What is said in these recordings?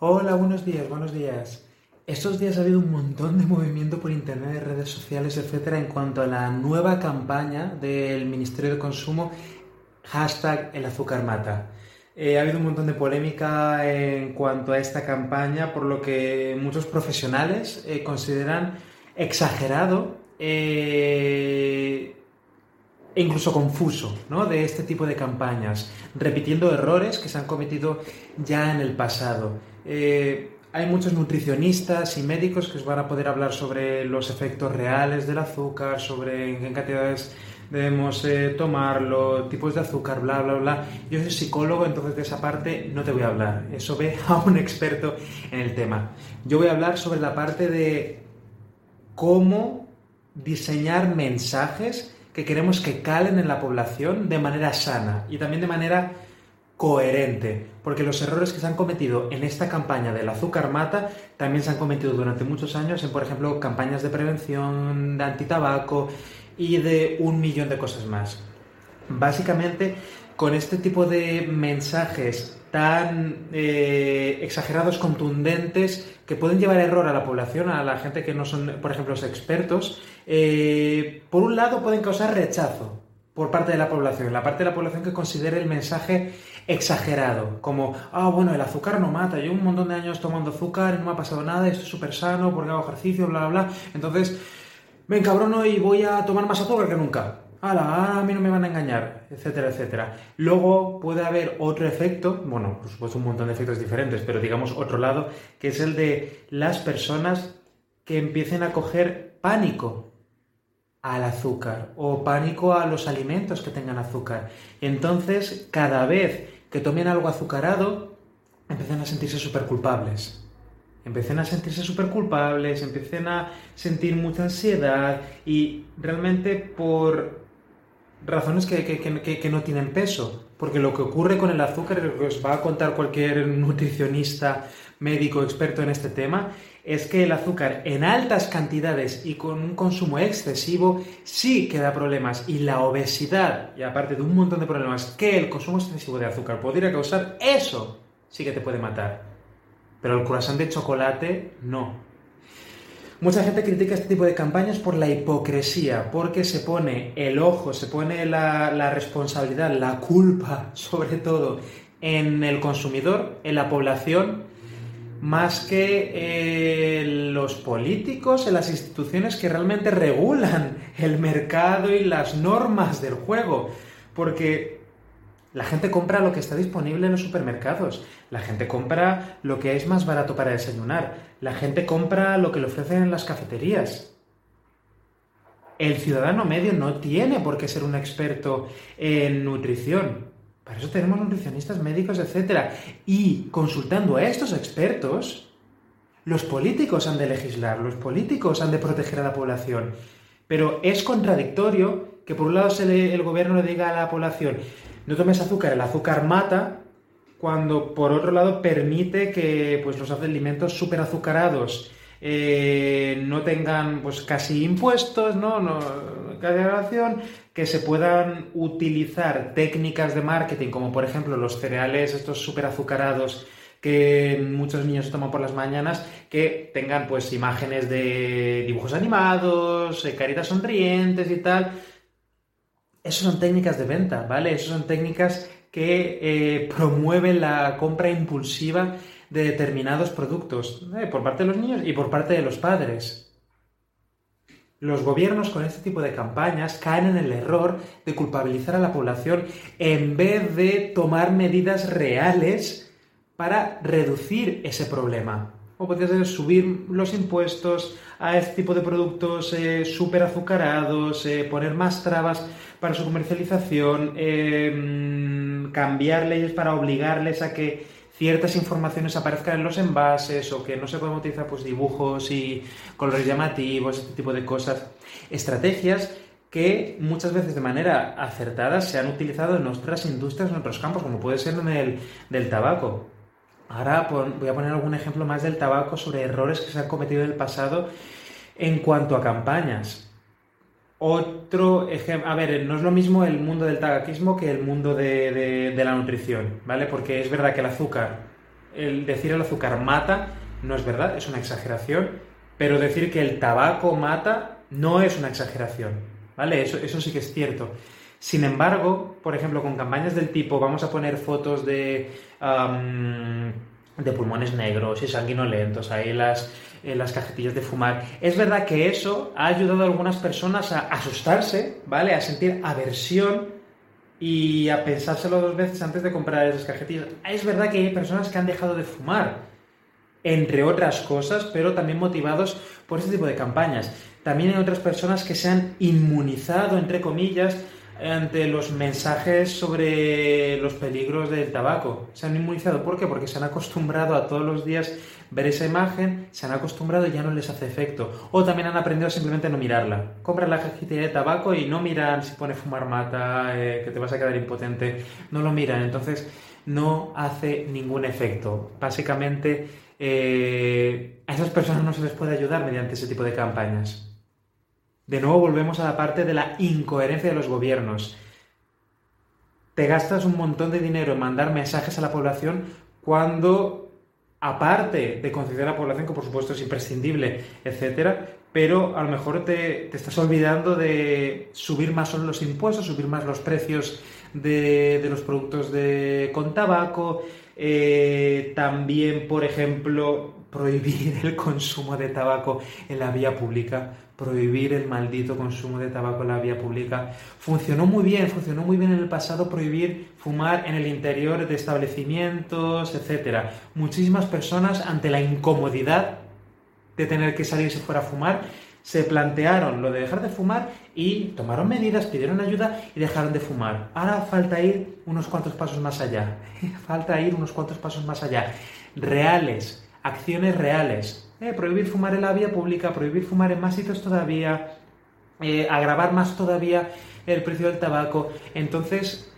Hola, buenos días, buenos días. Estos días ha habido un montón de movimiento por internet, redes sociales, etcétera, en cuanto a la nueva campaña del Ministerio de Consumo, hashtag el azúcar mata. Eh, ha habido un montón de polémica en cuanto a esta campaña, por lo que muchos profesionales eh, consideran exagerado eh, e incluso confuso ¿no? de este tipo de campañas, repitiendo errores que se han cometido ya en el pasado. Eh, hay muchos nutricionistas y médicos que os van a poder hablar sobre los efectos reales del azúcar, sobre en qué cantidades debemos eh, tomarlo, tipos de azúcar, bla, bla, bla. Yo soy psicólogo, entonces de esa parte no te voy a hablar. Eso ve a un experto en el tema. Yo voy a hablar sobre la parte de cómo diseñar mensajes que queremos que calen en la población de manera sana y también de manera coherente, porque los errores que se han cometido en esta campaña del azúcar mata también se han cometido durante muchos años en, por ejemplo, campañas de prevención, de antitabaco y de un millón de cosas más. Básicamente, con este tipo de mensajes tan eh, exagerados, contundentes, que pueden llevar error a la población, a la gente que no son, por ejemplo, los expertos, eh, por un lado pueden causar rechazo por parte de la población, la parte de la población que considere el mensaje exagerado, como, ah, bueno, el azúcar no mata, yo un montón de años tomando azúcar no me ha pasado nada, esto es súper sano porque hago ejercicio, bla, bla, bla, entonces me encabrono y voy a tomar más azúcar que nunca a mí no me van a engañar, etcétera, etcétera. Luego puede haber otro efecto, bueno, por supuesto un montón de efectos diferentes, pero digamos otro lado, que es el de las personas que empiecen a coger pánico al azúcar o pánico a los alimentos que tengan azúcar. Entonces, cada vez que tomen algo azucarado, empiezan a sentirse súper culpables. Empiecen a sentirse súper culpables, empiecen a sentir mucha ansiedad y realmente por razones que, no tienen peso. Porque lo que ocurre con el azúcar, lo que os va a contar cualquier nutricionista, médico, experto en este tema, es que el azúcar en altas cantidades y con un consumo excesivo sí que da problemas. Y la obesidad, y aparte de un montón de problemas que el consumo excesivo de azúcar podría causar, eso sí que te puede matar. Pero el croissant de chocolate, no. Mucha gente critica este tipo de campañas por la hipocresía, porque se pone el ojo, se pone la, responsabilidad, la culpa, sobre todo, en el consumidor, en la población, más que eh, los políticos, en las instituciones que realmente regulan el mercado y las normas del juego. Porque la gente compra lo que está disponible en los supermercados. La gente compra lo que es más barato para desayunar. La gente compra lo que le ofrecen en las cafeterías. El ciudadano medio no tiene por qué ser un experto en nutrición. Para eso tenemos nutricionistas, médicos, etc. Y consultando a estos expertos, los políticos han de legislar, los políticos han de proteger a la población. Pero es contradictorio que por un lado el gobierno le diga a la población, no tomes azúcar, el azúcar mata, cuando por otro lado permite que pues, los alimentos súper azucarados eh, no tengan pues casi impuestos, ¿no? no que se puedan utilizar técnicas de marketing, como por ejemplo los cereales, estos súper azucarados que muchos niños toman por las mañanas, que tengan pues imágenes de dibujos animados, eh, caritas sonrientes y tal, eso son técnicas de venta, ¿vale? Eso son técnicas que eh, promueven la compra impulsiva de determinados productos ¿eh? por parte de los niños y por parte de los padres. Los gobiernos con este tipo de campañas caen en el error de culpabilizar a la población en vez de tomar medidas reales para reducir ese problema. O ser subir los impuestos a este tipo de productos eh, súper azucarados, poner más trabas para su comercialización, em, cambiar leyes para obligarles a que ciertas informaciones aparezcan en los envases o que no se pueden utilizar pues, dibujos y colores llamativos, este tipo de cosas. Estrategias que muchas veces de manera acertada se han utilizado en otras industrias, en otros campos, como puede ser en el del tabaco. Ahora voy a poner algún ejemplo más del tabaco sobre errores que se han cometido en el pasado en cuanto a campañas. Otro ejemplo, a ver, no es lo mismo el mundo del tabaquismo que el mundo de, la nutrición, ¿vale? Porque es verdad que el azúcar, el decir el azúcar mata, no es verdad, es una exageración, pero decir que el tabaco mata no es una exageración, ¿vale? Eso sí que es cierto. Sin embargo, por ejemplo, con campañas del tipo, vamos a poner fotos de, de pulmones negros y sanguinolentos, ahí las, las cajetillas de fumar. Es verdad que eso ha ayudado a algunas personas a asustarse, ¿vale? A sentir aversión y a pensárselo dos veces antes de comprar esas cajetillas. Es verdad que hay personas que han dejado de fumar, entre otras cosas, pero también motivados por este tipo de campañas. También hay otras personas que se han inmunizado, entre comillas, ante los mensajes sobre los peligros del tabaco. Se han inmunizado. ¿Por qué? Porque se han acostumbrado a todos los días ver esa imagen, se han acostumbrado y ya no les hace efecto. O también han aprendido simplemente no mirarla. Compran la cajita de tabaco y no miran si pone fumar mata, eh, que te vas a quedar impotente. No lo miran. Entonces no hace ningún efecto. Básicamente eh, a esas personas no se les puede ayudar mediante ese tipo de campañas. De nuevo volvemos a la parte de la incoherencia de los gobiernos. Te gastas un montón de dinero en mandar mensajes a la población cuando, aparte de concienciar a la población, que por supuesto es imprescindible, etcétera, pero a lo mejor te, estás olvidando de subir más los impuestos, subir más los precios de, los productos de, con tabaco, eh, también, por ejemplo, prohibir el consumo de tabaco en la vía pública prohibir el maldito consumo de tabaco en la vía pública. Funcionó muy bien, funcionó muy bien en el pasado prohibir fumar en el interior de establecimientos, etc. Muchísimas personas ante la incomodidad de tener que salirse fuera a fumar, se plantearon lo de dejar de fumar y tomaron medidas, pidieron ayuda y dejaron de fumar. Ahora falta ir unos cuantos pasos más allá. falta ir unos cuantos pasos más allá. Reales, acciones reales, eh, prohibir fumar en la vía pública, prohibir fumar en más sitios todavía, eh, agravar más todavía el precio del tabaco. Entonces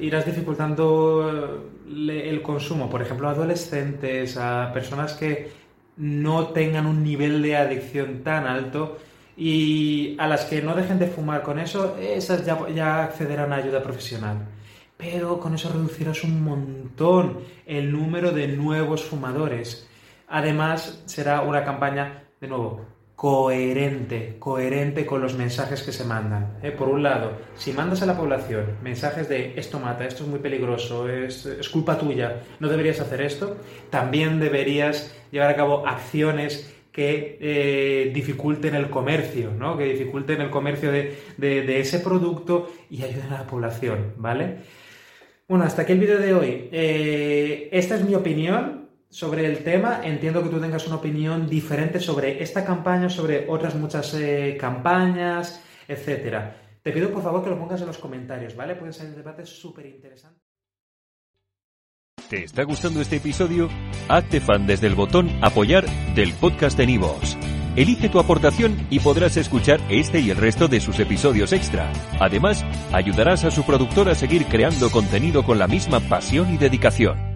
irás dificultando eh, el consumo, por ejemplo, a adolescentes, a personas que no tengan un nivel de adicción tan alto y a las que no dejen de fumar con eso, esas ya, ya accederán a ayuda profesional. Pero con eso reducirás un montón el número de nuevos fumadores. Además, será una campaña, de nuevo, coherente, coherente con los mensajes que se mandan. ¿eh? Por un lado, si mandas a la población mensajes de esto mata, esto es muy peligroso, es, culpa tuya, no deberías hacer esto, también deberías llevar a cabo acciones que eh, dificulten el comercio, ¿no? que dificulten el comercio de, ese producto y ayuden a la población, ¿vale? Bueno, hasta aquí el vídeo de hoy. Eh, esta es mi opinión, sobre el tema. Entiendo que tú tengas una opinión diferente sobre esta campaña, sobre otras muchas eh, campañas, etcétera. Te pido por favor que lo pongas en los comentarios, ¿vale? Pueden ser debates súper interesantes. ¿Te está gustando este episodio? Hazte fan desde el botón Apoyar del podcast de Nivos. Elige tu aportación y podrás escuchar este y el resto de sus episodios extra. Además, ayudarás a su productor a seguir creando contenido con la misma pasión y dedicación.